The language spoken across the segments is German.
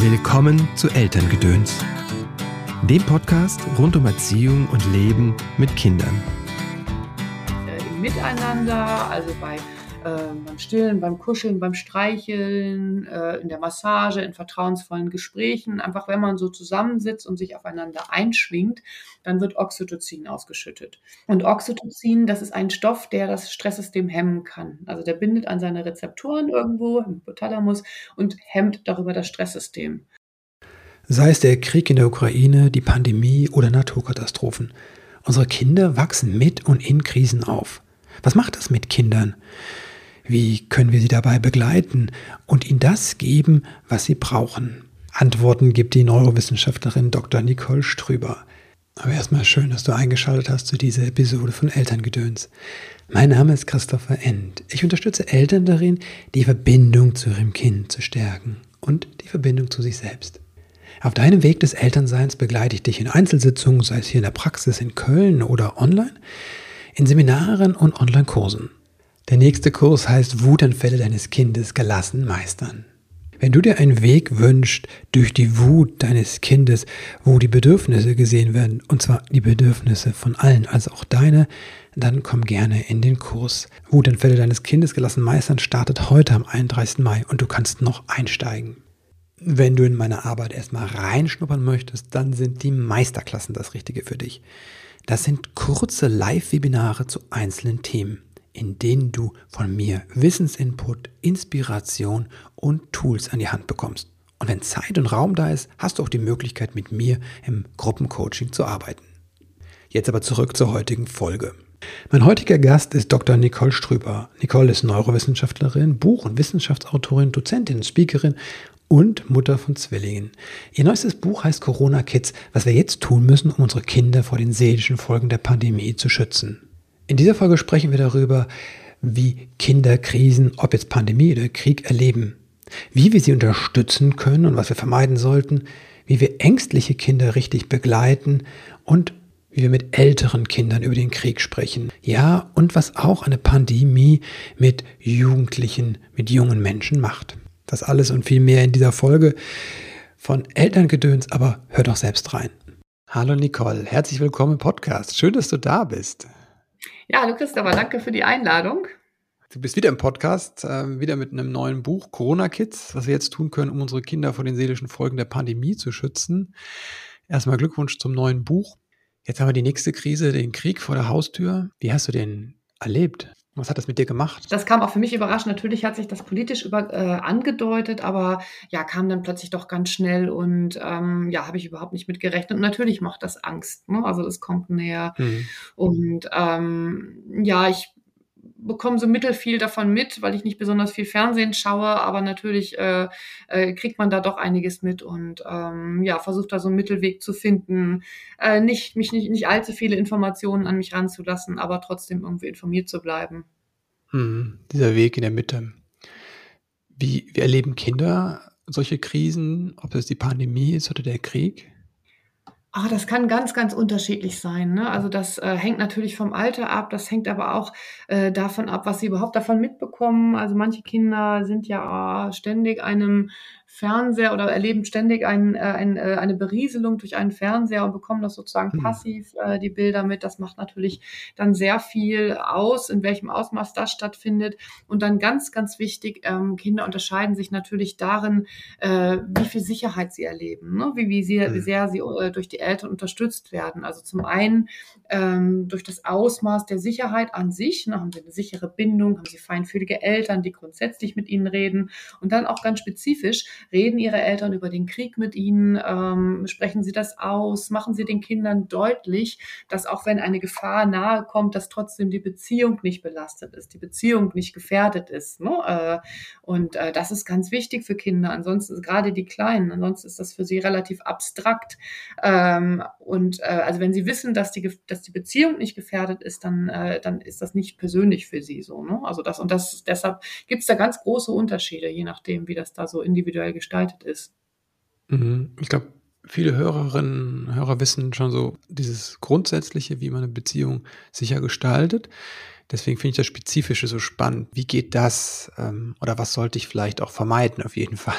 Willkommen zu Elterngedöns, dem Podcast rund um Erziehung und Leben mit Kindern. Äh, Miteinander, also bei beim Stillen, beim Kuscheln, beim Streicheln, äh, in der Massage, in vertrauensvollen Gesprächen. Einfach wenn man so zusammensitzt und sich aufeinander einschwingt, dann wird Oxytocin ausgeschüttet. Und Oxytocin, das ist ein Stoff, der das Stresssystem hemmen kann. Also der bindet an seine Rezeptoren irgendwo im Hypothalamus und hemmt darüber das Stresssystem. Sei es der Krieg in der Ukraine, die Pandemie oder Naturkatastrophen. Unsere Kinder wachsen mit und in Krisen auf. Was macht das mit Kindern? Wie können wir sie dabei begleiten und ihnen das geben, was sie brauchen? Antworten gibt die Neurowissenschaftlerin Dr. Nicole Strüber. Aber erstmal schön, dass du eingeschaltet hast zu dieser Episode von Elterngedöns. Mein Name ist Christopher End. Ich unterstütze Eltern darin, die Verbindung zu ihrem Kind zu stärken und die Verbindung zu sich selbst. Auf deinem Weg des Elternseins begleite ich dich in Einzelsitzungen, sei es hier in der Praxis in Köln oder online, in Seminaren und Online-Kursen. Der nächste Kurs heißt Wutanfälle deines Kindes gelassen meistern. Wenn du dir einen Weg wünschst durch die Wut deines Kindes, wo die Bedürfnisse gesehen werden, und zwar die Bedürfnisse von allen, also auch deine, dann komm gerne in den Kurs. Wutanfälle deines Kindes gelassen meistern startet heute am 31. Mai und du kannst noch einsteigen. Wenn du in meine Arbeit erstmal reinschnuppern möchtest, dann sind die Meisterklassen das Richtige für dich. Das sind kurze Live-Webinare zu einzelnen Themen in denen du von mir Wissensinput, Inspiration und Tools an die Hand bekommst. Und wenn Zeit und Raum da ist, hast du auch die Möglichkeit, mit mir im Gruppencoaching zu arbeiten. Jetzt aber zurück zur heutigen Folge. Mein heutiger Gast ist Dr. Nicole Strüber. Nicole ist Neurowissenschaftlerin, Buch- und Wissenschaftsautorin, Dozentin, Speakerin und Mutter von Zwillingen. Ihr neuestes Buch heißt Corona Kids, was wir jetzt tun müssen, um unsere Kinder vor den seelischen Folgen der Pandemie zu schützen. In dieser Folge sprechen wir darüber, wie Kinder Krisen, ob jetzt Pandemie oder Krieg, erleben, wie wir sie unterstützen können und was wir vermeiden sollten, wie wir ängstliche Kinder richtig begleiten und wie wir mit älteren Kindern über den Krieg sprechen. Ja, und was auch eine Pandemie mit Jugendlichen, mit jungen Menschen macht. Das alles und viel mehr in dieser Folge von Elterngedöns, aber hör doch selbst rein. Hallo Nicole, herzlich willkommen im Podcast. Schön, dass du da bist. Ja, hallo Christopher, danke für die Einladung. Du bist wieder im Podcast, äh, wieder mit einem neuen Buch, Corona Kids, was wir jetzt tun können, um unsere Kinder vor den seelischen Folgen der Pandemie zu schützen. Erstmal Glückwunsch zum neuen Buch. Jetzt haben wir die nächste Krise, den Krieg vor der Haustür. Wie hast du den erlebt? Was hat das mit dir gemacht? Das kam auch für mich überraschend. Natürlich hat sich das politisch über, äh, angedeutet, aber ja, kam dann plötzlich doch ganz schnell und ähm, ja, habe ich überhaupt nicht mit gerechnet. Und natürlich macht das Angst. Ne? Also das kommt näher. Mhm. Und ähm, ja, ich bekomme so mittelfiel davon mit, weil ich nicht besonders viel Fernsehen schaue, aber natürlich äh, äh, kriegt man da doch einiges mit und ähm, ja, versucht da so einen Mittelweg zu finden, äh, nicht, mich nicht, nicht allzu viele Informationen an mich ranzulassen, aber trotzdem irgendwie informiert zu bleiben. Hm, dieser Weg in der Mitte. Wie, wie erleben Kinder solche Krisen, ob es die Pandemie ist oder der Krieg? Ah, das kann ganz, ganz unterschiedlich sein. Ne? Also das äh, hängt natürlich vom Alter ab, das hängt aber auch äh, davon ab, was sie überhaupt davon mitbekommen. Also manche Kinder sind ja ständig einem Fernseher oder erleben ständig ein, äh, ein, äh, eine Berieselung durch einen Fernseher und bekommen das sozusagen mhm. passiv, äh, die Bilder mit. Das macht natürlich dann sehr viel aus, in welchem Ausmaß das stattfindet. Und dann ganz, ganz wichtig, ähm, Kinder unterscheiden sich natürlich darin, äh, wie viel Sicherheit sie erleben, ne? wie, wie, sie, mhm. wie sehr sie äh, durch die Eltern unterstützt werden. Also zum einen ähm, durch das Ausmaß der Sicherheit an sich, ne? haben sie eine sichere Bindung, haben sie feinfühlige Eltern, die grundsätzlich mit ihnen reden und dann auch ganz spezifisch, Reden Ihre Eltern über den Krieg mit Ihnen? Ähm, sprechen Sie das aus? Machen Sie den Kindern deutlich, dass auch wenn eine Gefahr nahe kommt, dass trotzdem die Beziehung nicht belastet ist, die Beziehung nicht gefährdet ist. Ne? Äh, und äh, das ist ganz wichtig für Kinder. Ansonsten, gerade die Kleinen, ansonsten ist das für sie relativ abstrakt. Ähm, und äh, also wenn sie wissen, dass die, dass die Beziehung nicht gefährdet ist, dann, äh, dann ist das nicht persönlich für sie so. Ne? Also das und das deshalb gibt es da ganz große Unterschiede, je nachdem, wie das da so individuell individuell gestaltet ist. Mhm. Ich glaube, viele Hörerinnen und Hörer wissen schon so dieses Grundsätzliche, wie man eine Beziehung sicher gestaltet. Deswegen finde ich das Spezifische so spannend. Wie geht das ähm, oder was sollte ich vielleicht auch vermeiden, auf jeden Fall?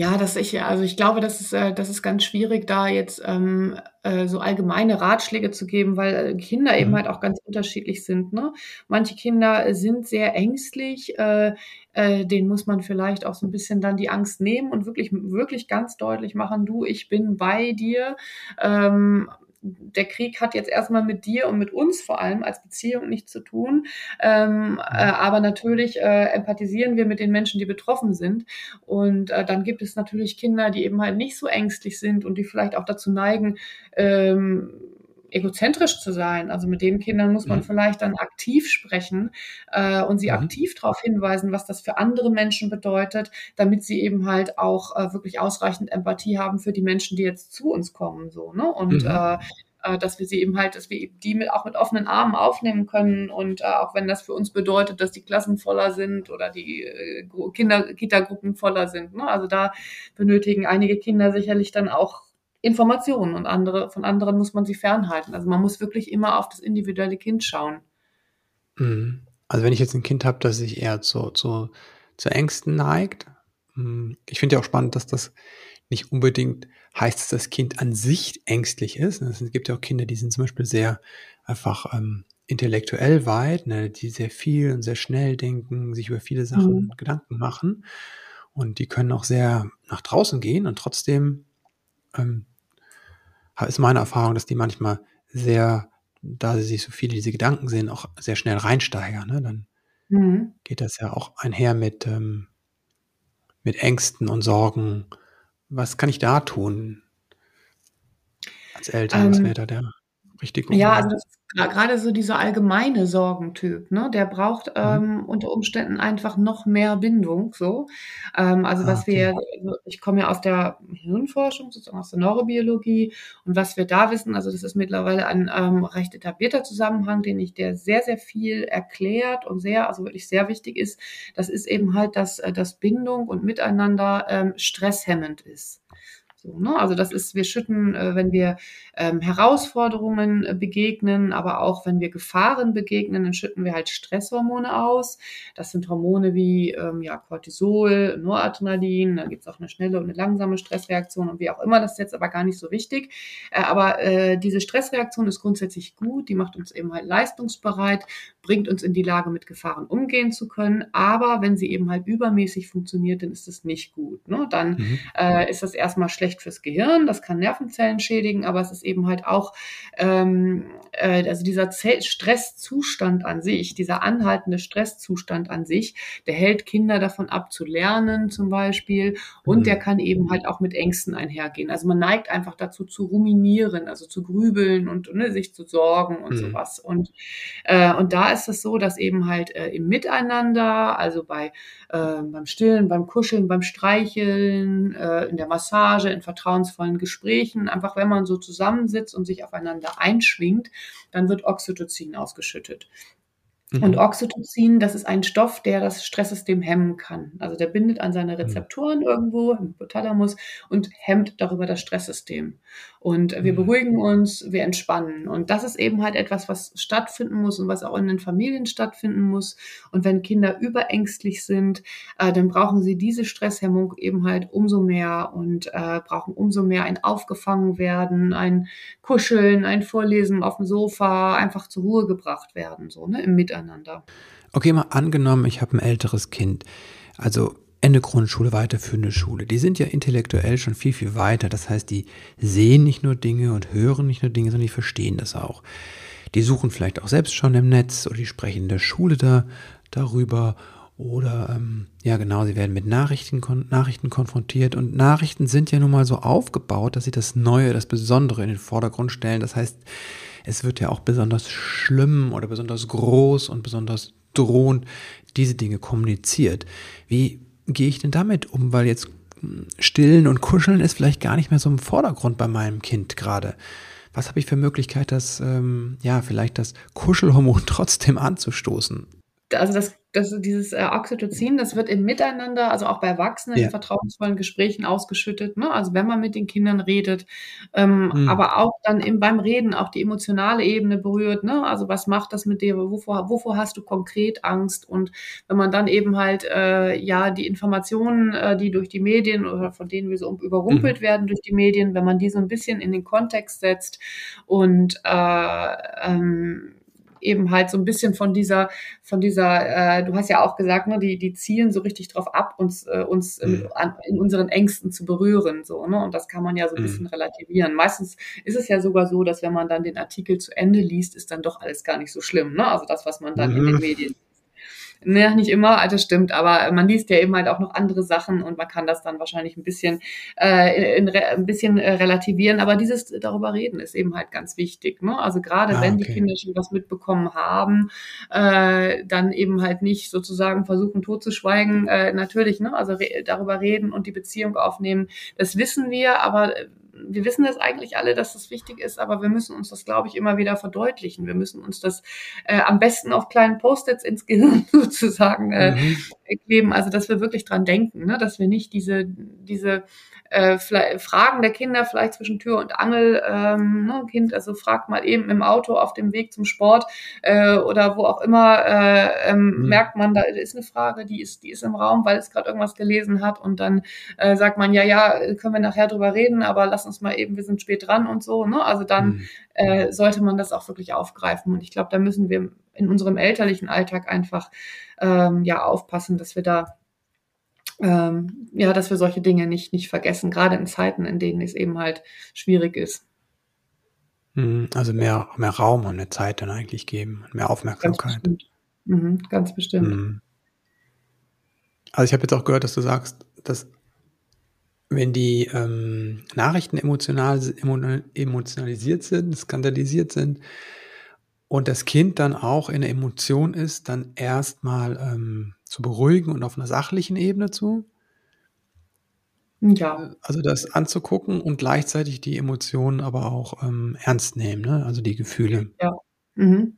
Ja, dass ich, also ich glaube, das ist, äh, das ist ganz schwierig, da jetzt ähm, äh, so allgemeine Ratschläge zu geben, weil äh, Kinder eben Mhm. halt auch ganz unterschiedlich sind. Ne? Manche Kinder sind sehr ängstlich, äh, äh, denen muss man vielleicht auch so ein bisschen dann die Angst nehmen und wirklich, wirklich ganz deutlich machen, du, ich bin bei dir. Ähm, der Krieg hat jetzt erstmal mit dir und mit uns vor allem als Beziehung nichts zu tun. Ähm, äh, aber natürlich äh, empathisieren wir mit den Menschen, die betroffen sind. Und äh, dann gibt es natürlich Kinder, die eben halt nicht so ängstlich sind und die vielleicht auch dazu neigen, ähm, egozentrisch zu sein. Also mit den Kindern muss man Mhm. vielleicht dann aktiv sprechen äh, und sie Mhm. aktiv darauf hinweisen, was das für andere Menschen bedeutet, damit sie eben halt auch äh, wirklich ausreichend Empathie haben für die Menschen, die jetzt zu uns kommen. So, ne? Und Mhm. äh, äh, dass wir sie eben halt, dass wir eben die mit, auch mit offenen Armen aufnehmen können und äh, auch wenn das für uns bedeutet, dass die Klassen voller sind oder die äh, Kinder, Kitagruppen voller sind. Ne? Also da benötigen einige Kinder sicherlich dann auch Informationen und andere, von anderen muss man sie fernhalten. Also man muss wirklich immer auf das individuelle Kind schauen. Mhm. Also wenn ich jetzt ein Kind habe, das sich eher zu, zu, zu Ängsten neigt, mm, ich finde ja auch spannend, dass das nicht unbedingt heißt, dass das Kind an sich ängstlich ist. Es gibt ja auch Kinder, die sind zum Beispiel sehr einfach ähm, intellektuell weit, ne, die sehr viel und sehr schnell denken, sich über viele Sachen Mhm. Gedanken machen und die können auch sehr nach draußen gehen und trotzdem ähm, ist meine Erfahrung, dass die manchmal sehr, da sie sich so viele diese Gedanken sehen, auch sehr schnell reinsteigern. Ne? Dann Mhm. geht das ja auch einher mit, ähm, mit Ängsten und Sorgen. Was kann ich da tun als Eltern? Was Ähm, wäre da der richtige Ja, also das grade so dieser allgemeine Sorgentyp, ne, der braucht, Mhm. ähm, unter Umständen einfach noch mehr Bindung so. Ähm, also, Ah, was okay. wir also, ich komme ja aus der Hirnforschung, sozusagen aus der Neurobiologie und was wir da wissen, also, das ist mittlerweile ein, ähm, recht etablierter Zusammenhang, den ich der sehr, sehr viel erklärt und sehr also, wirklich sehr wichtig ist. Das ist eben halt, dass äh, dass Bindung und Miteinander, ähm, stresshemmend ist. So, ne? Also das ist, wir schütten, äh, wenn wir ähm, Herausforderungen äh, begegnen, aber auch wenn wir Gefahren begegnen, dann schütten wir halt Stresshormone aus. Das sind Hormone wie ähm, ja, Cortisol, Noradrenalin, dann gibt es auch eine schnelle und eine langsame Stressreaktion und wie auch immer, das ist jetzt aber gar nicht so wichtig. Äh, aber äh, diese Stressreaktion ist grundsätzlich gut, die macht uns eben halt leistungsbereit, bringt uns in die Lage, mit Gefahren umgehen zu können. Aber wenn sie eben halt übermäßig funktioniert, dann ist es nicht gut. Ne? Dann Mhm. äh, ist das erstmal schlecht fürs Gehirn, das kann Nervenzellen schädigen, aber es ist eben halt auch, ähm, äh, also dieser Zell Stresszustand an sich, dieser anhaltende Stresszustand an sich, der hält Kinder davon ab zu lernen zum Beispiel und der Mhm. kann eben halt auch mit Ängsten einhergehen. Also man neigt einfach dazu zu ruminieren, also zu grübeln und ne, sich zu sorgen und Mhm. sowas. Und, äh, und da ist es so, dass eben halt äh, im Miteinander, also bei äh, beim Stillen, beim Kuscheln, beim Streicheln, äh, in der Massage, in vertrauensvollen Gesprächen. Einfach wenn man so zusammensitzt und sich aufeinander einschwingt, dann wird Oxytocin ausgeschüttet. Und Mhm. Oxytocin, das ist ein Stoff, der das Stresssystem hemmen kann. Also der bindet an seine Mhm. Rezeptoren irgendwo im Hypothalamus und hemmt darüber das Stresssystem. Und wir Mhm. beruhigen uns, wir entspannen. Und das ist eben halt etwas, was stattfinden muss und was auch in den Familien stattfinden muss. Und wenn Kinder überängstlich sind, äh, dann brauchen sie diese Stresshemmung eben halt umso mehr und äh, brauchen umso mehr ein Aufgefangen werden, ein Kuscheln, ein Vorlesen auf dem Sofa, einfach zur Ruhe gebracht werden, so, ne, im Miteinander. Okay, mal angenommen, ich habe ein älteres Kind, also Ende Grundschule, weiterführende Schule. Die sind ja intellektuell schon viel, viel weiter. Das heißt, die sehen nicht nur Dinge und hören nicht nur Dinge, sondern die verstehen das auch. Die suchen vielleicht auch selbst schon im Netz oder die sprechen in der Schule da, darüber. Oder ähm, ja genau, sie werden mit Nachrichten, kon Nachrichten konfrontiert. Und Nachrichten sind ja nun mal so aufgebaut, dass sie das Neue, das Besondere in den Vordergrund stellen. Das heißt, es wird ja auch besonders schlimm oder besonders groß und besonders drohend diese Dinge kommuniziert. Wie gehe ich denn damit um? Weil jetzt hm, stillen und kuscheln ist vielleicht gar nicht mehr so im Vordergrund bei meinem Kind gerade. Was habe ich für Möglichkeit, das, ähm, ja, vielleicht das Kuschelhormon trotzdem anzustoßen? Also das, das, dieses äh, Oxytocin, das wird im Miteinander, also auch bei Erwachsenen ja. in vertrauensvollen Gesprächen ausgeschüttet. Ne? Also wenn man mit den Kindern redet, ähm, mhm. aber auch dann eben beim Reden auch die emotionale Ebene berührt. Ne? Also was macht das mit dir? Wovor, wovor hast du konkret Angst? Und wenn man dann eben halt äh, ja die Informationen, äh, die durch die Medien oder von denen wir so überrumpelt mhm. werden durch die Medien, wenn man die so ein bisschen in den Kontext setzt und äh, ähm, eben halt so ein bisschen von dieser, von dieser, äh, du hast ja auch gesagt, ne, die, die zielen so richtig drauf ab, uns, äh, uns mhm. in, an, in unseren Ängsten zu berühren, so, ne? Und das kann man ja so ein mhm. bisschen relativieren. Meistens ist es ja sogar so, dass wenn man dann den Artikel zu Ende liest, ist dann doch alles gar nicht so schlimm, ne? Also das, was man dann mhm. in den mhm. Medien Ne, nicht immer, das stimmt, aber man liest ja eben halt auch noch andere Sachen und man kann das dann wahrscheinlich ein bisschen, äh, in, in, ein bisschen äh, relativieren. Aber dieses darüber reden ist eben halt ganz wichtig. Ne? Also gerade ah, wenn okay. die Kinder schon was mitbekommen haben, äh, dann eben halt nicht sozusagen versuchen totzuschweigen. Äh, natürlich, ne? also re darüber reden und die Beziehung aufnehmen, das wissen wir, aber wir wissen das eigentlich alle, dass das wichtig ist, aber wir müssen uns das, glaube ich, immer wieder verdeutlichen. Wir müssen uns das äh, am besten auf kleinen Post-its ins Gehirn sozusagen äh, mhm. kleben, also dass wir wirklich dran denken, ne? dass wir nicht diese, diese äh, Fragen der Kinder vielleicht zwischen Tür und Angel, ähm, ne, Kind, also fragt mal eben im Auto auf dem Weg zum Sport äh, oder wo auch immer, äh, ähm, mhm. merkt man, da ist eine Frage, die ist, die ist im Raum, weil es gerade irgendwas gelesen hat und dann äh, sagt man, ja, ja, können wir nachher drüber reden, aber lass uns mal eben, wir sind spät dran und so, ne? Also dann mhm. äh, sollte man das auch wirklich aufgreifen und ich glaube, da müssen wir in unserem elterlichen Alltag einfach ähm, ja aufpassen, dass wir da ähm, ja, dass wir solche Dinge nicht, nicht vergessen, gerade in Zeiten, in denen es eben halt schwierig ist. Mhm, also mehr, mehr Raum und mehr Zeit dann eigentlich geben, mehr Aufmerksamkeit. Ganz bestimmt. Mhm, ganz bestimmt. Mhm. Also ich habe jetzt auch gehört, dass du sagst, dass wenn die ähm, Nachrichten emotional, emotionalisiert sind, skandalisiert sind und das Kind dann auch in der Emotion ist, dann erstmal ähm, zu beruhigen und auf einer sachlichen Ebene zu. Ja. Also das anzugucken und gleichzeitig die Emotionen aber auch ähm, ernst nehmen, ne? also die Gefühle. Ja. Mhm.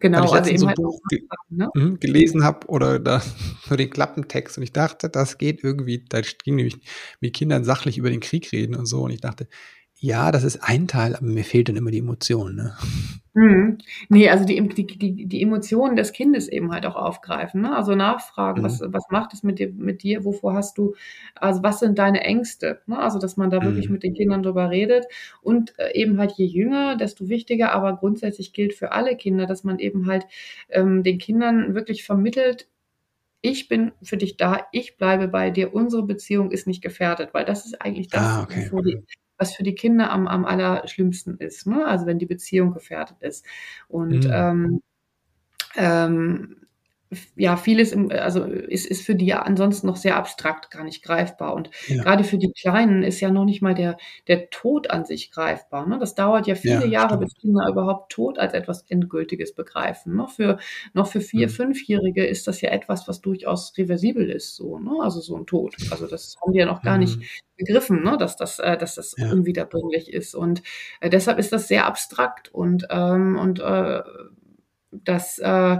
Genau, Weil ich also eben so ein halt Buch ge ne? Mhm, gelesen habe oder da nur den Klappentext und ich dachte, das geht irgendwie, da ging nämlich mit Kindern sachlich über den Krieg reden und so und ich dachte, ja, das ist ein Teil, aber mir fehlt dann immer die Emotion. Ne? Mhm. Nee, also die, die, die, die Emotionen des Kindes eben halt auch aufgreifen. Ne? Also nachfragen, mhm. was, was macht es mit dir, mit dir, wovor hast du, also was sind deine Ängste? Ne? Also dass man da mhm. wirklich mit den Kindern drüber redet. Und äh, eben halt je jünger, desto wichtiger, aber grundsätzlich gilt für alle Kinder, dass man eben halt ähm, den Kindern wirklich vermittelt, ich bin für dich da, ich bleibe bei dir, unsere Beziehung ist nicht gefährdet, weil das ist eigentlich das, ah, okay. die, was für die Kinder am, am allerschlimmsten ist. Ne? Also wenn die Beziehung gefährdet ist. Und mhm. ähm, ähm, ja, vieles im, also ist, ist für die ansonsten noch sehr abstrakt, gar nicht greifbar. Und ja. gerade für die Kleinen ist ja noch nicht mal der, der Tod an sich greifbar. Ne? Das dauert ja viele ja, Jahre, bis Kinder überhaupt Tod als etwas Endgültiges begreifen. Ne? Für, noch für vier-, mhm. fünfjährige ist das ja etwas, was durchaus reversibel ist, so, ne? Also so ein Tod. Also das haben die ja noch gar mhm. nicht begriffen, ne? dass das, äh, dass das ja. unwiederbringlich ist. Und äh, deshalb ist das sehr abstrakt und, ähm, und äh, das äh,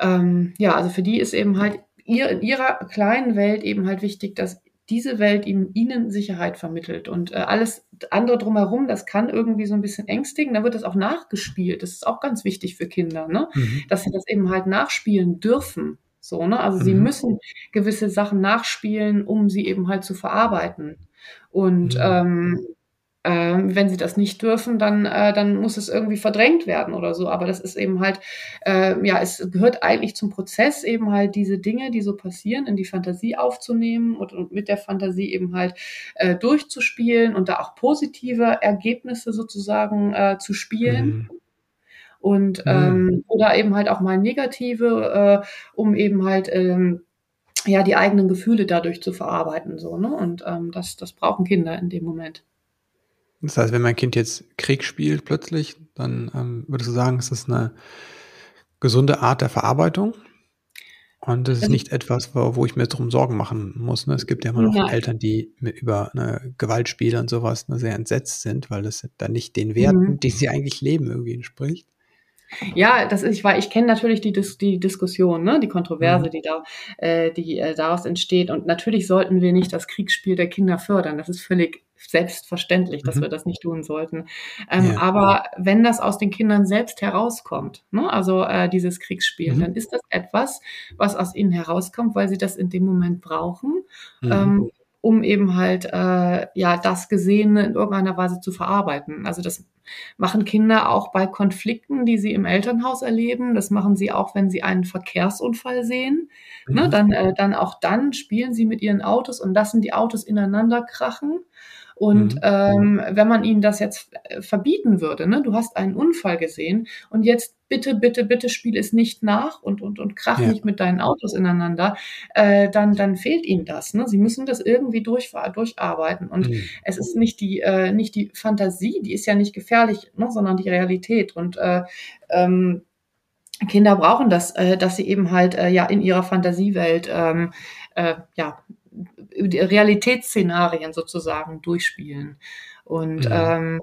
ähm, ja, also für die ist eben halt ihr, in ihrer kleinen Welt eben halt wichtig, dass diese Welt ihnen, ihnen Sicherheit vermittelt und äh, alles andere drumherum, das kann irgendwie so ein bisschen ängstigen. Da wird es auch nachgespielt. Das ist auch ganz wichtig für Kinder, ne? Mhm. dass sie das eben halt nachspielen dürfen. So, ne? Also mhm. sie müssen gewisse Sachen nachspielen, um sie eben halt zu verarbeiten. Und mhm. ähm, ähm, wenn sie das nicht dürfen, dann, äh, dann muss es irgendwie verdrängt werden oder so. Aber das ist eben halt, äh, ja, es gehört eigentlich zum Prozess eben halt diese Dinge, die so passieren, in die Fantasie aufzunehmen und, und mit der Fantasie eben halt äh, durchzuspielen und da auch positive Ergebnisse sozusagen äh, zu spielen. Mhm. Und ähm, oder eben halt auch mal negative, äh, um eben halt ähm, ja die eigenen Gefühle dadurch zu verarbeiten. So, ne? Und ähm, das, das brauchen Kinder in dem Moment. Das heißt, wenn mein Kind jetzt Krieg spielt plötzlich, dann ähm, würdest du sagen, es ist eine gesunde Art der Verarbeitung. Und das ist nicht etwas, wo, wo ich mir drum Sorgen machen muss. Ne? Es gibt ja immer noch Nein. Eltern, die über eine Gewaltspiele und sowas ne, sehr entsetzt sind, weil das dann nicht den Werten, mhm. die sie eigentlich leben, irgendwie entspricht. Ja, das ist, weil ich kenne natürlich die, Dis die Diskussion, ne, die Kontroverse, Mhm. die da, äh, die äh, daraus entsteht. Und natürlich sollten wir nicht das Kriegsspiel der Kinder fördern. Das ist völlig selbstverständlich, dass Mhm. wir das nicht tun sollten. Ähm, Ja. aber wenn das aus den Kindern selbst herauskommt, ne, also äh, dieses Kriegsspiel, Mhm. dann ist das etwas, was aus ihnen herauskommt, weil sie das in dem Moment brauchen, Mhm. ähm, um eben halt äh, ja das Gesehene in irgendeiner Weise zu verarbeiten. Also das machen Kinder auch bei Konflikten, die sie im Elternhaus erleben. Das machen sie auch, wenn sie einen Verkehrsunfall sehen. Ne, Mhm. dann, äh, dann auch dann spielen sie mit ihren Autos und lassen die Autos ineinander krachen. Und Mhm. ähm, wenn man ihnen das jetzt äh, verbieten würde, ne, du hast einen Unfall gesehen und jetzt bitte, bitte, bitte spiel es nicht nach und, und, und krach Ja. nicht mit deinen Autos ineinander, äh, dann, dann fehlt ihnen das. Ne? Sie müssen das irgendwie durch, durcharbeiten. Und Mhm. es ist nicht die, äh, nicht die Fantasie, die ist ja nicht gefährlich, ne, sondern die Realität. Und äh, ähm, Kinder brauchen das, äh, dass sie eben halt äh, ja in ihrer Fantasiewelt ähm, äh, ja Realitätsszenarien sozusagen durchspielen. Und Mhm. ähm,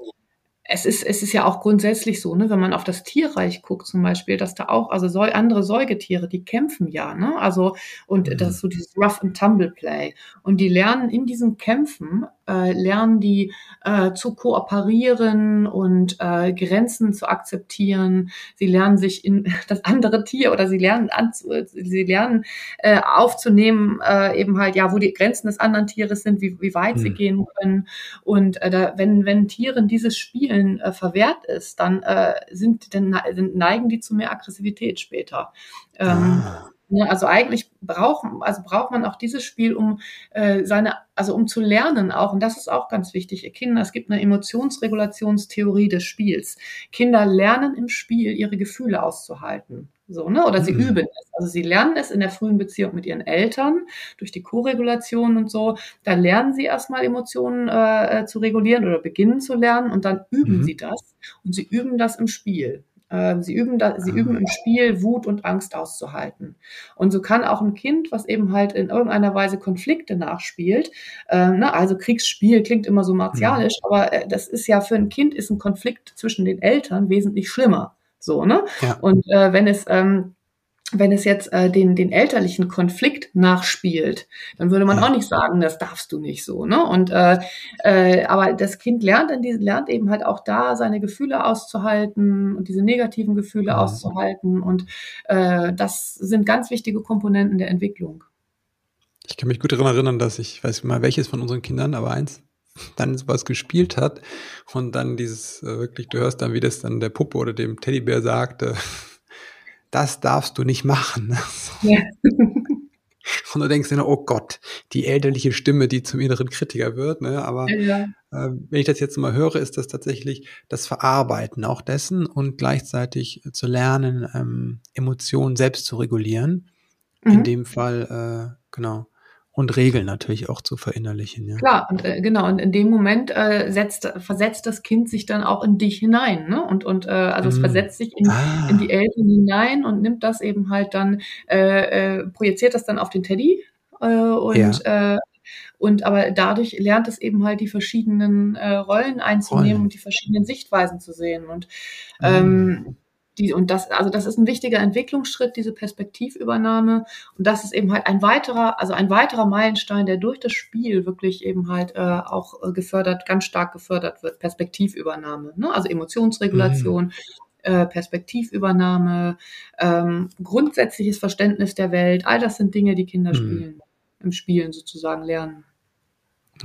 es ist, es ist ja auch grundsätzlich so, ne, wenn man auf das Tierreich guckt zum Beispiel, dass da auch, also Säu andere Säugetiere, die kämpfen ja, ne? Also, und Mhm. das ist so dieses Rough and Tumble Play. Und die lernen in diesen Kämpfen, äh, lernen die äh, zu kooperieren und äh, Grenzen zu akzeptieren. Sie lernen sich in das andere Tier oder sie lernen an, sie lernen äh, aufzunehmen, äh, eben halt, ja, wo die Grenzen des anderen Tieres sind, wie, wie weit sie Mhm. gehen können. Und äh, da, wenn, wenn Tieren dieses Spielen äh, verwehrt ist, dann, äh, sind, dann ne- neigen die zu mehr Aggressivität später. Ähm, Ah. Ne, also eigentlich braucht, also braucht man auch dieses Spiel, um äh, seine, also um zu lernen auch, und das ist auch ganz wichtig. Kinder, es gibt eine Emotionsregulationstheorie des Spiels. Kinder lernen im Spiel, ihre Gefühle auszuhalten. So, ne? Oder sie Mhm. üben es. Also sie lernen es in der frühen Beziehung mit ihren Eltern durch die Koregulation und so. Da lernen sie erstmal Emotionen äh, äh, zu regulieren oder beginnen zu lernen und dann üben Mhm. sie das und sie üben das im Spiel. Ähm, Sie üben, da, sie Ah. üben im Spiel Wut und Angst auszuhalten. Und so kann auch ein Kind, was eben halt in irgendeiner Weise Konflikte nachspielt, äh, ne, also Kriegsspiel klingt immer so martialisch, aber äh, das ist ja für ein Kind ist ein Konflikt zwischen den Eltern wesentlich schlimmer. So, ne? Ja. Und äh, wenn es ähm, wenn es jetzt äh, den, den elterlichen Konflikt nachspielt, dann würde man auch nicht sagen, das darfst du nicht so. Ne? Und äh, äh, aber das Kind lernt, in diese, lernt eben halt auch da, seine Gefühle auszuhalten und diese negativen Gefühle Mhm. auszuhalten. Und äh, das sind ganz wichtige Komponenten der Entwicklung. Ich kann mich gut daran erinnern, dass ich, weiß nicht mal welches von unseren Kindern, aber eins, dann sowas gespielt hat und dann dieses äh, wirklich, du hörst dann, wie das dann der Puppe oder dem Teddybär sagte, das darfst du nicht machen. Ja. Und du denkst dir, oh Gott, die elterliche Stimme, die zum inneren Kritiker wird. Ne? Aber Ja. äh, wenn ich das jetzt mal höre, ist das tatsächlich das Verarbeiten auch dessen und gleichzeitig zu lernen, ähm, Emotionen selbst zu regulieren. In Mhm. dem Fall, äh, genau. Und Regeln natürlich auch zu verinnerlichen. Ja. Klar, und äh, genau, und in dem Moment äh, setzt, versetzt das Kind sich dann auch in dich hinein, ne? Und, und äh, also es Mm. versetzt sich in, Ah, in die Eltern hinein und nimmt das eben halt dann, äh, äh, projiziert das dann auf den Teddy. Äh, und, äh, und aber dadurch lernt es eben halt die verschiedenen äh, Rollen einzunehmen Rollen. und die verschiedenen Sichtweisen zu sehen. Und Mm. ähm, die, und das, also das ist ein wichtiger Entwicklungsschritt, diese Perspektivübernahme. Und das ist eben halt ein weiterer, also ein weiterer Meilenstein, der durch das Spiel wirklich eben halt äh, auch äh, gefördert, ganz stark gefördert wird. Perspektivübernahme, ne? also Emotionsregulation, äh, Perspektivübernahme, ähm, grundsätzliches Verständnis der Welt. All das sind Dinge, die Kinder Mhm. spielen, im Spielen sozusagen lernen.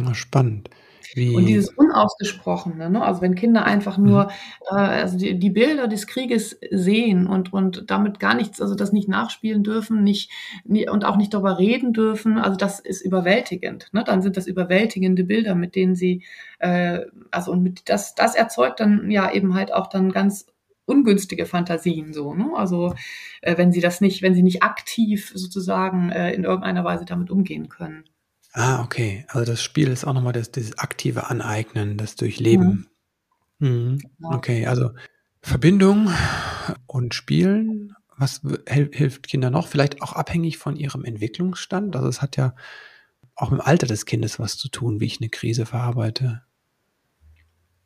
Ah, spannend. Wie, Und dieses Unausgesprochene, ne? also wenn Kinder einfach Mhm. nur äh, also die, die Bilder des Krieges sehen und, und damit gar nichts, also das nicht nachspielen dürfen, nicht, nie, und auch nicht darüber reden dürfen, also das ist überwältigend. Ne? Dann sind das überwältigende Bilder, mit denen sie, äh, also und mit das, das erzeugt dann ja eben halt auch dann ganz ungünstige Fantasien so, ne? Also äh, wenn sie das nicht, wenn sie nicht aktiv sozusagen äh, in irgendeiner Weise damit umgehen können. Ah, okay. Also das Spiel ist auch nochmal das, dieses aktive Aneignen, das Durchleben. Mhm. Genau. Okay, also Verbindung und Spielen. Was hilft Kindern noch? Vielleicht auch abhängig von ihrem Entwicklungsstand. Also es hat ja auch mit dem Alter des Kindes was zu tun, wie ich eine Krise verarbeite.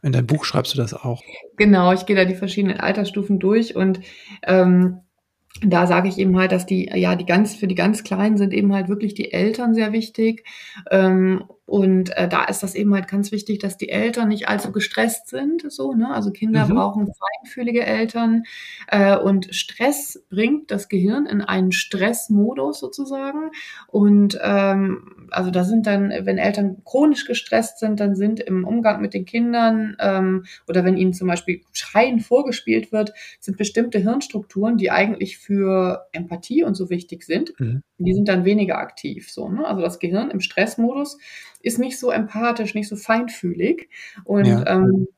In deinem Buch schreibst du das auch. Genau, ich gehe da die verschiedenen Altersstufen durch und ähm, da sage ich eben halt, dass die, ja, die ganz, für die ganz Kleinen sind eben halt wirklich die Eltern sehr wichtig. Ähm, und äh, da ist das eben halt ganz wichtig, dass die Eltern nicht allzu gestresst sind. So, ne? Also Kinder mhm. brauchen feinfühlige Eltern. Äh, und Stress bringt das Gehirn in einen Stressmodus sozusagen. Und ähm, also da sind dann, wenn Eltern chronisch gestresst sind, dann sind im Umgang mit den Kindern ähm, oder wenn ihnen zum Beispiel Schreien vorgespielt wird, sind bestimmte Hirnstrukturen, die eigentlich für Empathie und so wichtig sind, mhm. die sind dann weniger aktiv. So, ne? Also das Gehirn im Stressmodus ist nicht so empathisch, nicht so feinfühlig. Und ja. ähm,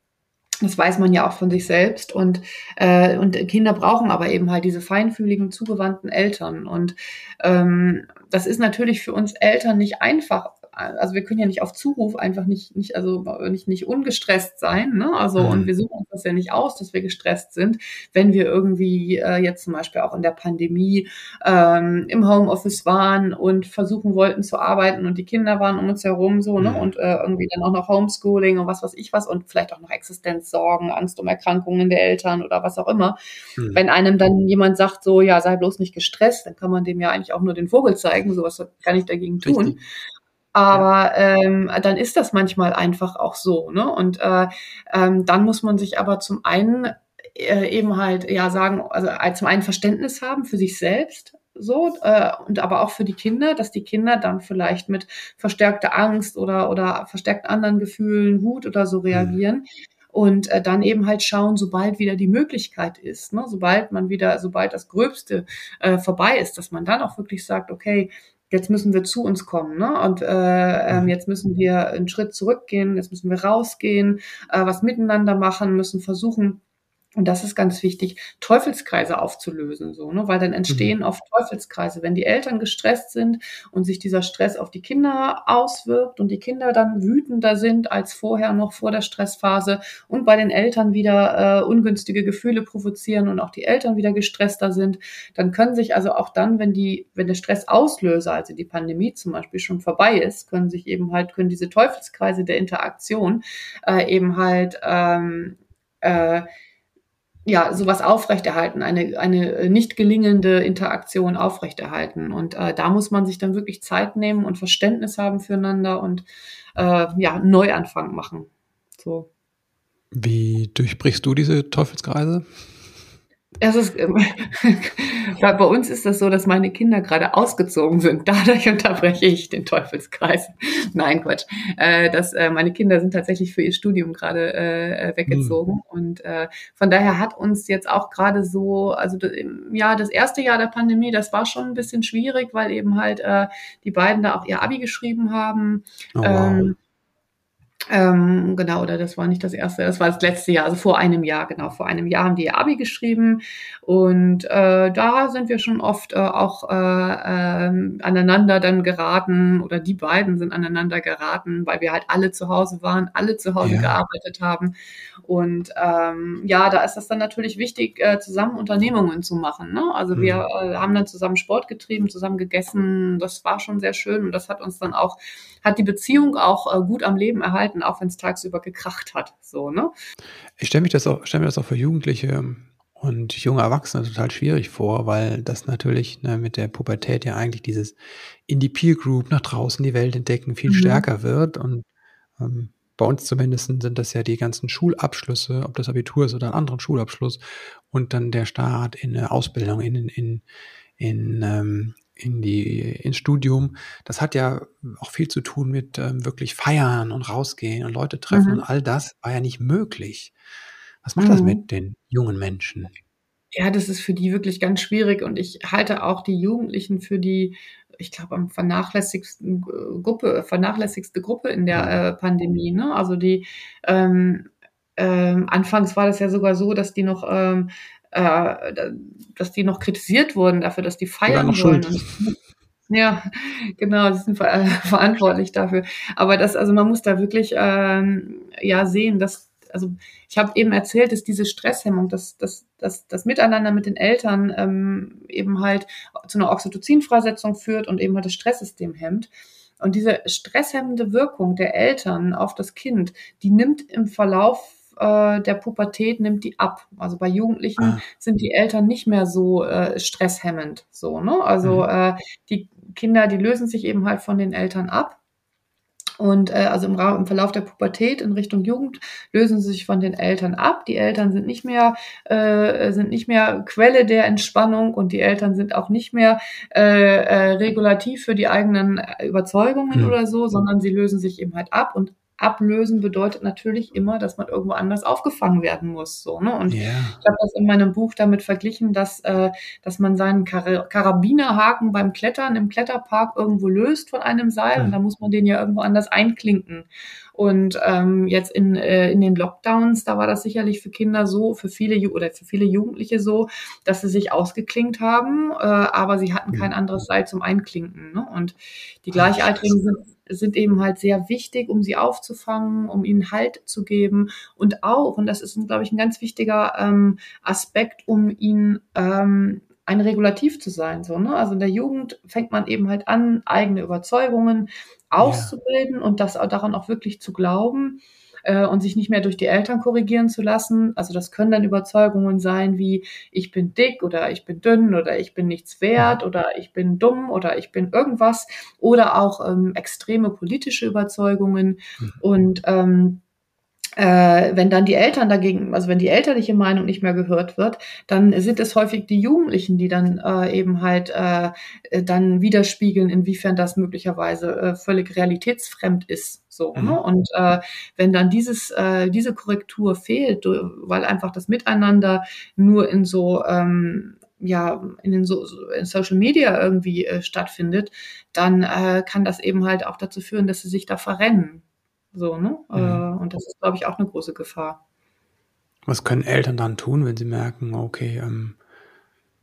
das weiß man ja auch von sich selbst. Und, äh, und Kinder brauchen aber eben halt diese feinfühligen, zugewandten Eltern. Und ähm, das ist natürlich für uns Eltern nicht einfach, also wir können ja nicht auf Zuruf einfach nicht, nicht, also nicht, nicht ungestresst sein, ne? Also, mhm. und wir suchen uns das ja nicht aus, dass wir gestresst sind, wenn wir irgendwie äh, jetzt zum Beispiel auch in der Pandemie ähm, im Homeoffice waren und versuchen wollten zu arbeiten und die Kinder waren um uns herum so, ne? Mhm. Und äh, irgendwie dann auch noch Homeschooling und was weiß ich was und vielleicht auch noch Existenzsorgen, Angst um Erkrankungen der Eltern oder was auch immer. Mhm. Wenn einem dann jemand sagt, so, ja, sei bloß nicht gestresst, dann kann man dem ja eigentlich auch nur den Vogel zeigen, so was kann ich dagegen tun. Richtig. Aber ähm, dann ist das manchmal einfach auch so. Ne? Und äh, ähm, dann muss man sich aber zum einen äh, eben halt ja sagen, also äh, zum einen Verständnis haben für sich selbst, so äh, und aber auch für die Kinder, dass die Kinder dann vielleicht mit verstärkter Angst oder oder verstärkt anderen Gefühlen, Wut oder so mhm. reagieren. Mhm. Und äh, dann eben halt schauen, sobald wieder die Möglichkeit ist, ne, sobald man wieder, sobald das Gröbste äh, vorbei ist, dass man dann auch wirklich sagt, okay, jetzt müssen wir zu uns kommen, ne? Und äh, ähm, mhm. jetzt müssen wir einen Schritt zurückgehen, jetzt müssen wir rausgehen, äh, was miteinander machen, müssen versuchen, und das ist ganz wichtig, Teufelskreise aufzulösen, so, ne? weil dann entstehen mhm. oft Teufelskreise. Wenn die Eltern gestresst sind und sich dieser Stress auf die Kinder auswirkt und die Kinder dann wütender sind als vorher noch vor der Stressphase und bei den Eltern wieder äh, ungünstige Gefühle provozieren und auch die Eltern wieder gestresster sind, dann können sich also auch dann, wenn die, wenn der Stressauslöser, also die Pandemie zum Beispiel schon vorbei ist, können sich eben halt, können diese Teufelskreise der Interaktion äh, eben halt ähm, äh, ja, sowas aufrechterhalten, eine, eine nicht gelingende Interaktion aufrechterhalten. Und äh, da muss man sich dann wirklich Zeit nehmen und Verständnis haben füreinander und äh, ja, Neuanfang machen. So. Wie durchbrichst du diese Teufelskreise? Es ist, ähm, bei uns ist das so, dass meine Kinder gerade ausgezogen sind. Dadurch unterbreche ich den Teufelskreis. Nein, Quatsch. Äh, das, äh, meine Kinder sind tatsächlich für ihr Studium gerade äh weggezogen. Mhm. Und äh, von daher hat uns jetzt auch gerade so, also ja, das erste Jahr der Pandemie, das war schon ein bisschen schwierig, weil eben halt äh, die beiden da auch ihr Abi geschrieben haben. Oh, wow. ähm, ähm, genau, oder das war nicht das erste, das war das letzte Jahr, also vor einem Jahr, genau, vor einem Jahr haben die Abi geschrieben und äh, da sind wir schon oft äh, auch äh, äh, aneinander dann geraten oder die beiden sind aneinander geraten, weil wir halt alle zu Hause waren, alle zu Hause ja. gearbeitet haben und ähm, ja, da ist das dann natürlich wichtig, äh, zusammen Unternehmungen zu machen. Ne? Also mhm. wir äh, haben dann zusammen Sport getrieben, zusammen gegessen, das war schon sehr schön und das hat uns dann auch, hat die Beziehung auch äh, gut am Leben erhalten halten, auch wenn es tagsüber gekracht hat. So, ne? Ich stelle stelle mir das auch für Jugendliche und junge Erwachsene total schwierig vor, weil das natürlich ne, mit der Pubertät ja eigentlich dieses in die Peer Group nach draußen die Welt entdecken viel mhm. stärker wird und ähm, bei uns zumindest sind das ja die ganzen Schulabschlüsse, ob das Abitur ist oder einen anderen Schulabschluss und dann der Start in eine Ausbildung, in, in, in, in ähm, in die, ins Studium, das hat ja auch viel zu tun mit ähm, wirklich feiern und rausgehen und Leute treffen mhm. und all das war ja nicht möglich. Was macht mhm. das mit den jungen Menschen? Ja, das ist für die wirklich ganz schwierig und ich halte auch die Jugendlichen für die, ich glaube, am vernachlässigsten Gruppe, vernachlässigste Gruppe in der äh, Pandemie. Ne? Also die ähm, ähm, anfangs war das ja sogar so, dass die noch ähm, äh, dass die noch kritisiert wurden dafür, dass die feiern die wollen. ja, genau, sie sind ver äh, verantwortlich dafür. Aber das, also man muss da wirklich ähm, ja sehen, dass also ich habe eben erzählt, dass diese Stresshemmung, dass das, das, das Miteinander mit den Eltern ähm, eben halt zu einer Oxytocinfreisetzung führt und eben halt das Stresssystem hemmt. Und diese stresshemmende Wirkung der Eltern auf das Kind, die nimmt im Verlauf äh, der Pubertät nimmt die ab. Also bei Jugendlichen ah. sind die Eltern nicht mehr so äh, stresshemmend. So, ne? Also mhm. äh, die Kinder, die lösen sich eben halt von den Eltern ab. Und äh, also im, im Verlauf der Pubertät in Richtung Jugend lösen sie sich von den Eltern ab. Die Eltern sind nicht mehr äh, sind nicht mehr Quelle der Entspannung und die Eltern sind auch nicht mehr äh, äh, regulativ für die eigenen Überzeugungen mhm. oder so, sondern sie lösen sich eben halt ab und ablösen bedeutet natürlich immer, dass man irgendwo anders aufgefangen werden muss. So, ne? Und yeah. ich habe das in meinem Buch damit verglichen, dass, äh, dass man seinen Kar Karabinerhaken beim Klettern im Kletterpark irgendwo löst von einem Seil mhm. und da muss man den ja irgendwo anders einklinken. Und ähm, jetzt in, äh, in den Lockdowns, da war das sicherlich für Kinder so, für viele Ju oder für viele Jugendliche so, dass sie sich ausgeklinkt haben, äh, aber sie hatten kein anderes Seil zum Einklinken. Ne? Und die Gleichaltrigen sind sind eben halt sehr wichtig, um sie aufzufangen, um ihnen Halt zu geben und auch, und das ist, glaube ich, ein ganz wichtiger ähm, Aspekt, um ihnen ähm, ein Regulativ zu sein. So, ne? Also in der Jugend fängt man eben halt an, eigene Überzeugungen auszubilden ja. und das daran auch wirklich zu glauben äh, und sich nicht mehr durch die Eltern korrigieren zu lassen. Also das können dann Überzeugungen sein wie ich bin dick oder ich bin dünn oder ich bin nichts wert oder ich bin dumm oder ich bin irgendwas oder auch ähm, extreme politische Überzeugungen mhm. und ähm, äh, wenn dann die Eltern dagegen, also wenn die elterliche Meinung nicht mehr gehört wird, dann sind es häufig die Jugendlichen, die dann äh, eben halt äh, dann widerspiegeln, inwiefern das möglicherweise äh, völlig realitätsfremd ist. So, mhm. ne? Und äh, wenn dann dieses, äh, diese Korrektur fehlt, weil einfach das Miteinander nur in so ähm, ja, in den so, in Social Media irgendwie äh, stattfindet, dann äh, kann das eben halt auch dazu führen, dass sie sich da verrennen. So, ne? Mhm. Äh, und das ist, glaube ich, auch eine große Gefahr. Was können Eltern dann tun, wenn sie merken, okay, ähm,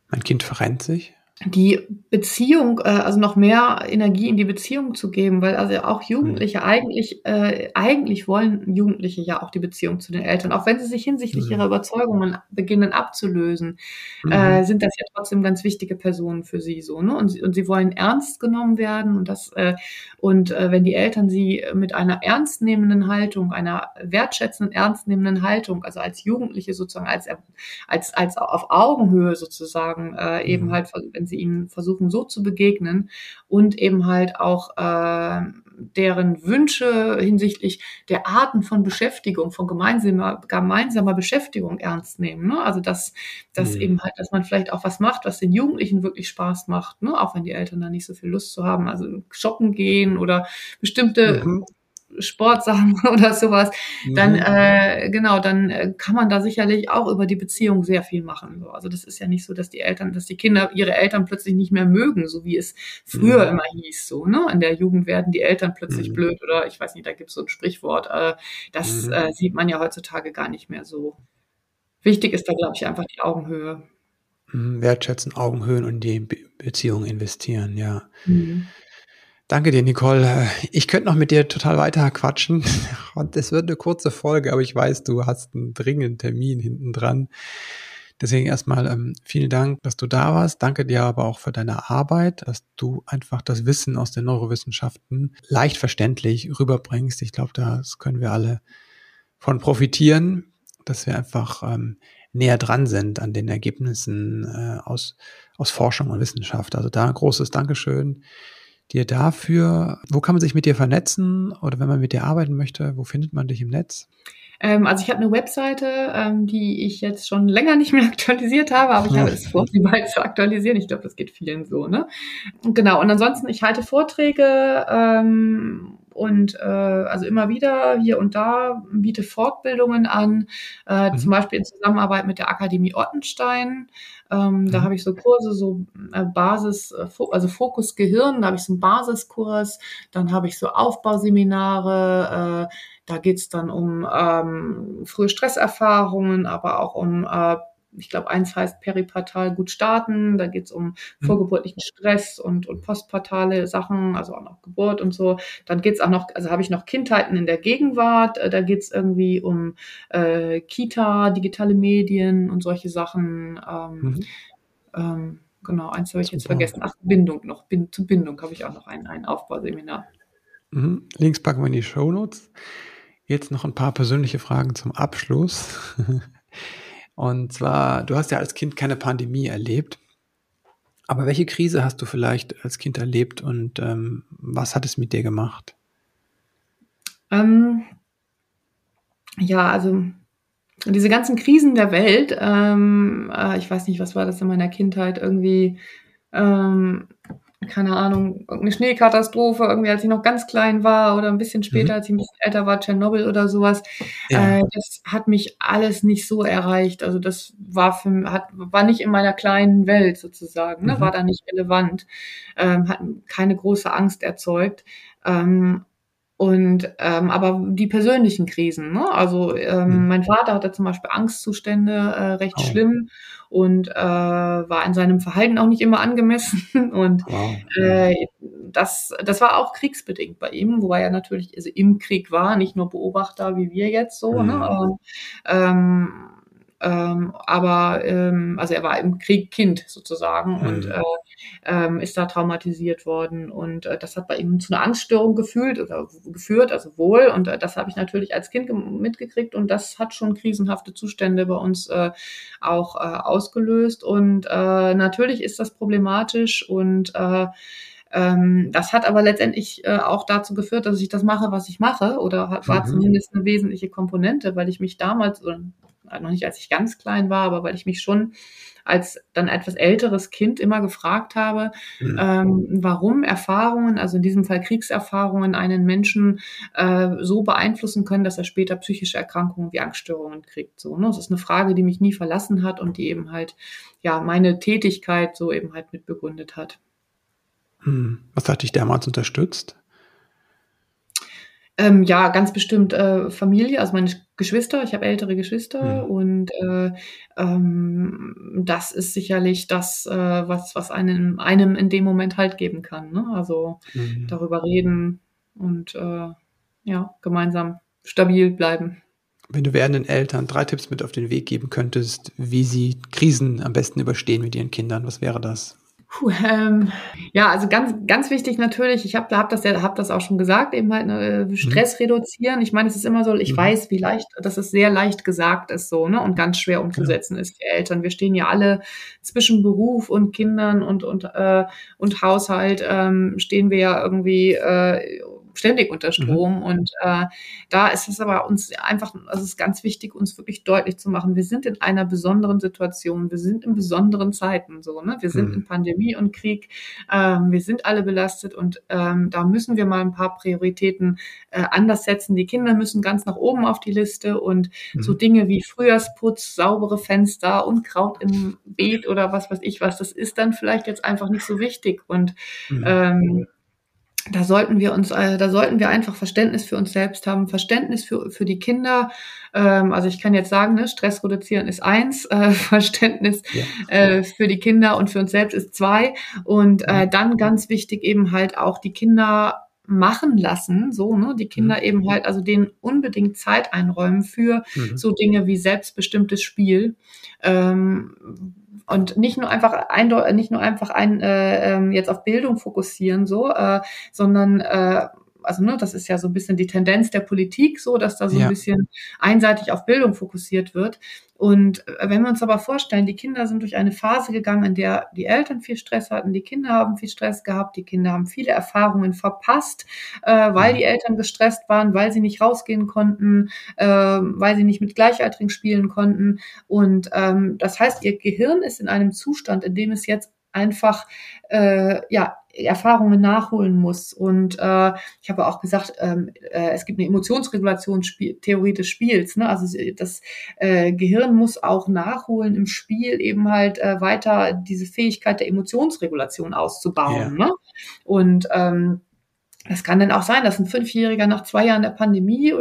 mein Kind verrennt sich? Die Beziehung, äh, also noch mehr Energie in die Beziehung zu geben, weil also auch Jugendliche mhm. eigentlich, äh, eigentlich wollen Jugendliche ja auch die Beziehung zu den Eltern, auch wenn sie sich hinsichtlich mhm. ihrer Überzeugungen beginnen abzulösen, mhm. äh, sind das ja trotzdem ganz wichtige Personen für sie so, ne? Und, sie, und sie wollen ernst genommen werden und das äh, und äh, wenn die Eltern sie mit einer ernstnehmenden Haltung, einer wertschätzenden, ernstnehmenden Haltung, also als Jugendliche sozusagen als als als auf Augenhöhe sozusagen äh, eben mhm. halt, wenn sie ihnen versuchen so zu begegnen und eben halt auch äh, deren Wünsche hinsichtlich der Arten von Beschäftigung, von gemeinsamer, gemeinsamer Beschäftigung ernst nehmen. Ne? Also dass, dass mhm. eben halt, dass man vielleicht auch was macht, was den Jugendlichen wirklich Spaß macht, ne? auch wenn die Eltern da nicht so viel Lust zu haben. Also shoppen gehen oder bestimmte mhm. Sportsachen oder sowas, dann mhm. äh, genau, dann äh, kann man da sicherlich auch über die Beziehung sehr viel machen. So. Also das ist ja nicht so, dass die Eltern, dass die Kinder ihre Eltern plötzlich nicht mehr mögen, so wie es früher mhm. immer hieß. So, ne? In der Jugend werden die Eltern plötzlich mhm. blöd oder ich weiß nicht, da gibt es so ein Sprichwort. Äh, das mhm. äh, sieht man ja heutzutage gar nicht mehr so. Wichtig ist da, glaube ich, einfach die Augenhöhe. Mhm, wertschätzen, Augenhöhen und die Be Beziehung investieren, ja. Mhm. Danke dir, Nicole. Ich könnte noch mit dir total weiter quatschen. Und es wird eine kurze Folge, aber ich weiß, du hast einen dringenden Termin hinten dran. Deswegen erstmal ähm, vielen Dank, dass du da warst. Danke dir aber auch für deine Arbeit, dass du einfach das Wissen aus den Neurowissenschaften leicht verständlich rüberbringst. Ich glaube, das können wir alle von profitieren, dass wir einfach ähm, näher dran sind an den Ergebnissen äh, aus, aus Forschung und Wissenschaft. Also da ein großes Dankeschön dir dafür. Wo kann man sich mit dir vernetzen oder wenn man mit dir arbeiten möchte, wo findet man dich im Netz? Ähm, also ich habe eine Webseite, ähm, die ich jetzt schon länger nicht mehr aktualisiert habe, aber ich habe es vor, sie bald zu aktualisieren. Ich glaube, das geht vielen so, ne? Genau. Und ansonsten, ich halte Vorträge ähm, und äh, also immer wieder hier und da biete Fortbildungen an, äh, mhm. zum Beispiel in Zusammenarbeit mit der Akademie Ottenstein. Ähm, mhm. Da habe ich so Kurse, so äh, Basis, äh, also Fokus Gehirn, da habe ich so einen Basiskurs, dann habe ich so Aufbauseminare, äh, da geht's dann um ähm, frühe Stresserfahrungen, aber auch um äh, ich glaube, eins heißt peripartal gut starten. Da geht es um mhm. vorgeburtlichen Stress und, und postpartale Sachen, also auch noch Geburt und so. Dann geht es auch noch, also habe ich noch Kindheiten in der Gegenwart. Äh, da geht es irgendwie um äh, Kita, digitale Medien und solche Sachen. Ähm, mhm. ähm, genau, eins habe ich Super. jetzt vergessen. Ach, Bindung noch. Bin, zu Bindung habe ich auch noch ein, ein Aufbauseminar. Mhm. Links packen wir in die Shownotes. Jetzt noch ein paar persönliche Fragen zum Abschluss. Und zwar, du hast ja als Kind keine Pandemie erlebt. Aber welche Krise hast du vielleicht als Kind erlebt und ähm, was hat es mit dir gemacht? Ähm, ja, also diese ganzen Krisen der Welt, ähm, äh, ich weiß nicht, was war das in meiner Kindheit, irgendwie, ähm, keine Ahnung, irgendeine Schneekatastrophe, irgendwie als ich noch ganz klein war oder ein bisschen später, mhm. als ich ein bisschen älter war, Tschernobyl oder sowas. Ja. Äh, das hat mich alles nicht so erreicht. Also das war für hat, war nicht in meiner kleinen Welt sozusagen, ne? Mhm. war da nicht relevant, ähm, hat keine große Angst erzeugt. Ähm, und ähm, aber die persönlichen Krisen, ne? Also ähm, mhm. mein Vater hatte zum Beispiel Angstzustände, äh, recht oh. schlimm und äh, war in seinem Verhalten auch nicht immer angemessen. Und wow. äh, das, das war auch kriegsbedingt bei ihm, wobei er natürlich also im Krieg war, nicht nur Beobachter wie wir jetzt so. Ne? Mhm. Ne? Ähm, ähm, aber ähm, also er war im Krieg Kind sozusagen mhm. und äh, ähm, ist da traumatisiert worden und äh, das hat bei ihm zu einer Angststörung gefühlt oder geführt, also wohl und äh, das habe ich natürlich als Kind mitgekriegt und das hat schon krisenhafte Zustände bei uns äh, auch äh, ausgelöst und äh, natürlich ist das problematisch und äh, ähm, das hat aber letztendlich äh, auch dazu geführt, dass ich das mache, was ich mache, oder war mhm. zumindest eine wesentliche Komponente, weil ich mich damals, noch nicht als ich ganz klein war, aber weil ich mich schon als dann etwas älteres Kind immer gefragt habe, mhm. ähm, warum Erfahrungen, also in diesem Fall Kriegserfahrungen, einen Menschen äh, so beeinflussen können, dass er später psychische Erkrankungen wie Angststörungen kriegt. So, ne? Das ist eine Frage, die mich nie verlassen hat und die eben halt ja meine Tätigkeit so eben halt mitbegründet hat. Mhm. Was hat dich damals unterstützt? Ähm, ja, ganz bestimmt äh, Familie, also meine Geschwister. Ich habe ältere Geschwister mhm. und äh, ähm, das ist sicherlich das, äh, was, was einem, einem in dem Moment halt geben kann. Ne? Also mhm. darüber reden und äh, ja, gemeinsam stabil bleiben. Wenn du werdenden Eltern drei Tipps mit auf den Weg geben könntest, wie sie Krisen am besten überstehen mit ihren Kindern, was wäre das? Puh, ähm, ja, also ganz, ganz wichtig natürlich, ich habe hab das ja, hab das auch schon gesagt, eben halt ne, äh, Stress mhm. reduzieren. Ich meine, es ist immer so, ich mhm. weiß, wie leicht, dass es sehr leicht gesagt ist so, ne? Und ganz schwer umzusetzen ja. ist für Eltern. Wir stehen ja alle zwischen Beruf und Kindern und, und, äh, und Haushalt, ähm, stehen wir ja irgendwie äh, ständig unter mhm. Strom. Mhm. Und äh, da ist es aber uns einfach, also es ist ganz wichtig, uns wirklich deutlich zu machen, wir sind in einer besonderen Situation, wir sind in besonderen Zeiten so, ne? Wir sind mhm. in Pandemie und Krieg, ähm, wir sind alle belastet und ähm, da müssen wir mal ein paar Prioritäten äh, anders setzen. Die Kinder müssen ganz nach oben auf die Liste und mhm. so Dinge wie Frühjahrsputz, saubere Fenster, Unkraut im Beet oder was weiß ich was, das ist dann vielleicht jetzt einfach nicht so wichtig. Und mhm. ähm, da sollten wir uns, äh, da sollten wir einfach Verständnis für uns selbst haben, Verständnis für, für die Kinder. Ähm, also ich kann jetzt sagen, ne, Stress reduzieren ist eins, äh, Verständnis ja. äh, für die Kinder und für uns selbst ist zwei. Und äh, dann ganz wichtig eben halt auch die Kinder machen lassen, so, ne, die Kinder mhm. eben halt, also denen unbedingt Zeit einräumen für mhm. so Dinge wie selbstbestimmtes Spiel. Ähm, und nicht nur einfach ein, nicht nur einfach ein äh, ähm, jetzt auf Bildung fokussieren so, äh, sondern äh, also ne, das ist ja so ein bisschen die Tendenz der Politik, so dass da so ja. ein bisschen einseitig auf Bildung fokussiert wird. Und äh, wenn wir uns aber vorstellen, die Kinder sind durch eine Phase gegangen, in der die Eltern viel Stress hatten, die Kinder haben viel Stress gehabt, die Kinder haben viele Erfahrungen verpasst, äh, weil die Eltern gestresst waren, weil sie nicht rausgehen konnten, äh, weil sie nicht mit Gleichaltrigen spielen konnten. Und ähm, das heißt, ihr Gehirn ist in einem Zustand, in dem es jetzt einfach äh, ja Erfahrungen nachholen muss. Und äh, ich habe auch gesagt, ähm, äh, es gibt eine Emotionsregulationstheorie des Spiels. Ne? Also das äh, Gehirn muss auch nachholen im Spiel eben halt äh, weiter diese Fähigkeit der Emotionsregulation auszubauen. Ja. Ne? Und ähm, das kann dann auch sein, dass ein Fünfjähriger nach zwei Jahren der Pandemie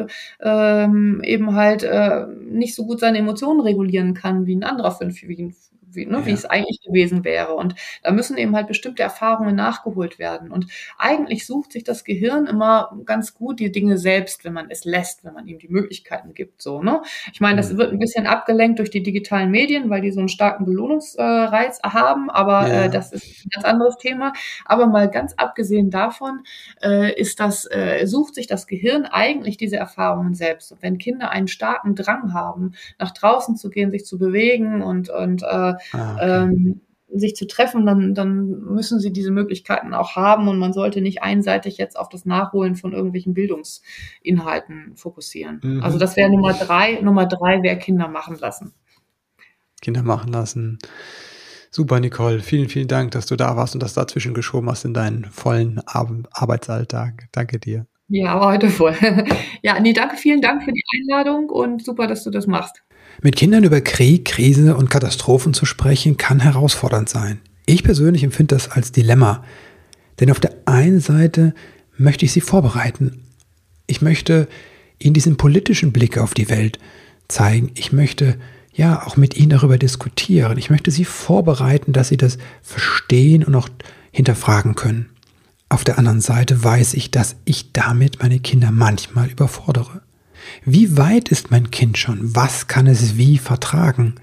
ähm, eben halt äh, nicht so gut seine Emotionen regulieren kann wie ein anderer Fünfjähriger wie, ne, ja. wie es eigentlich gewesen wäre. Und da müssen eben halt bestimmte Erfahrungen nachgeholt werden. Und eigentlich sucht sich das Gehirn immer ganz gut die Dinge selbst, wenn man es lässt, wenn man ihm die Möglichkeiten gibt. So, ne? Ich meine, das mhm. wird ein bisschen abgelenkt durch die digitalen Medien, weil die so einen starken Belohnungsreiz haben, aber ja. äh, das ist ein ganz anderes Thema. Aber mal ganz abgesehen davon äh, ist das, äh, sucht sich das Gehirn eigentlich diese Erfahrungen selbst. Und wenn Kinder einen starken Drang haben, nach draußen zu gehen, sich zu bewegen und, und äh, ah, okay. ähm, sich zu treffen, dann, dann müssen sie diese Möglichkeiten auch haben und man sollte nicht einseitig jetzt auf das Nachholen von irgendwelchen Bildungsinhalten fokussieren. Mhm. Also das wäre Nummer drei. Nummer drei wäre Kinder machen lassen. Kinder machen lassen. Super, Nicole. Vielen, vielen Dank, dass du da warst und das dazwischen geschoben hast in deinen vollen Ar Arbeitsalltag. Danke dir. Ja, aber heute voll. ja, nee, danke, vielen Dank für die Einladung und super, dass du das machst. Mit Kindern über Krieg, Krise und Katastrophen zu sprechen, kann herausfordernd sein. Ich persönlich empfinde das als Dilemma. Denn auf der einen Seite möchte ich sie vorbereiten. Ich möchte ihnen diesen politischen Blick auf die Welt zeigen. Ich möchte ja auch mit ihnen darüber diskutieren. Ich möchte sie vorbereiten, dass sie das verstehen und auch hinterfragen können. Auf der anderen Seite weiß ich, dass ich damit meine Kinder manchmal überfordere. Wie weit ist mein Kind schon? Was kann es wie vertragen?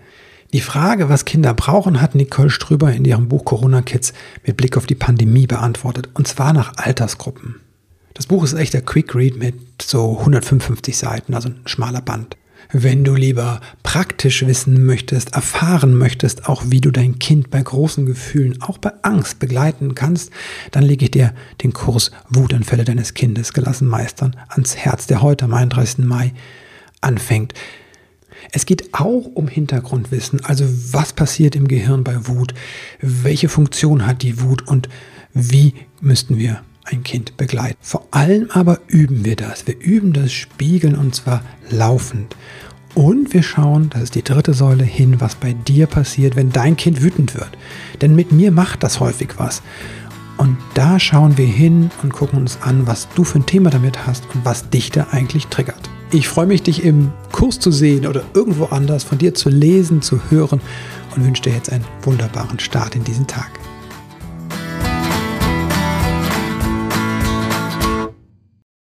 Die Frage, was Kinder brauchen, hat Nicole Strüber in ihrem Buch Corona Kids mit Blick auf die Pandemie beantwortet, und zwar nach Altersgruppen. Das Buch ist echt der Quick Read mit so 155 Seiten, also ein schmaler Band. Wenn du lieber praktisch wissen möchtest, erfahren möchtest, auch wie du dein Kind bei großen Gefühlen, auch bei Angst begleiten kannst, dann lege ich dir den Kurs Wutanfälle deines Kindes gelassen meistern ans Herz, der heute am 31. Mai anfängt. Es geht auch um Hintergrundwissen, also was passiert im Gehirn bei Wut, welche Funktion hat die Wut und wie müssten wir ein Kind begleiten. Vor allem aber üben wir das. Wir üben das Spiegeln und zwar laufend. Und wir schauen, das ist die dritte Säule, hin, was bei dir passiert, wenn dein Kind wütend wird. Denn mit mir macht das häufig was. Und da schauen wir hin und gucken uns an, was du für ein Thema damit hast und was dich da eigentlich triggert. Ich freue mich, dich im Kurs zu sehen oder irgendwo anders, von dir zu lesen, zu hören und wünsche dir jetzt einen wunderbaren Start in diesen Tag.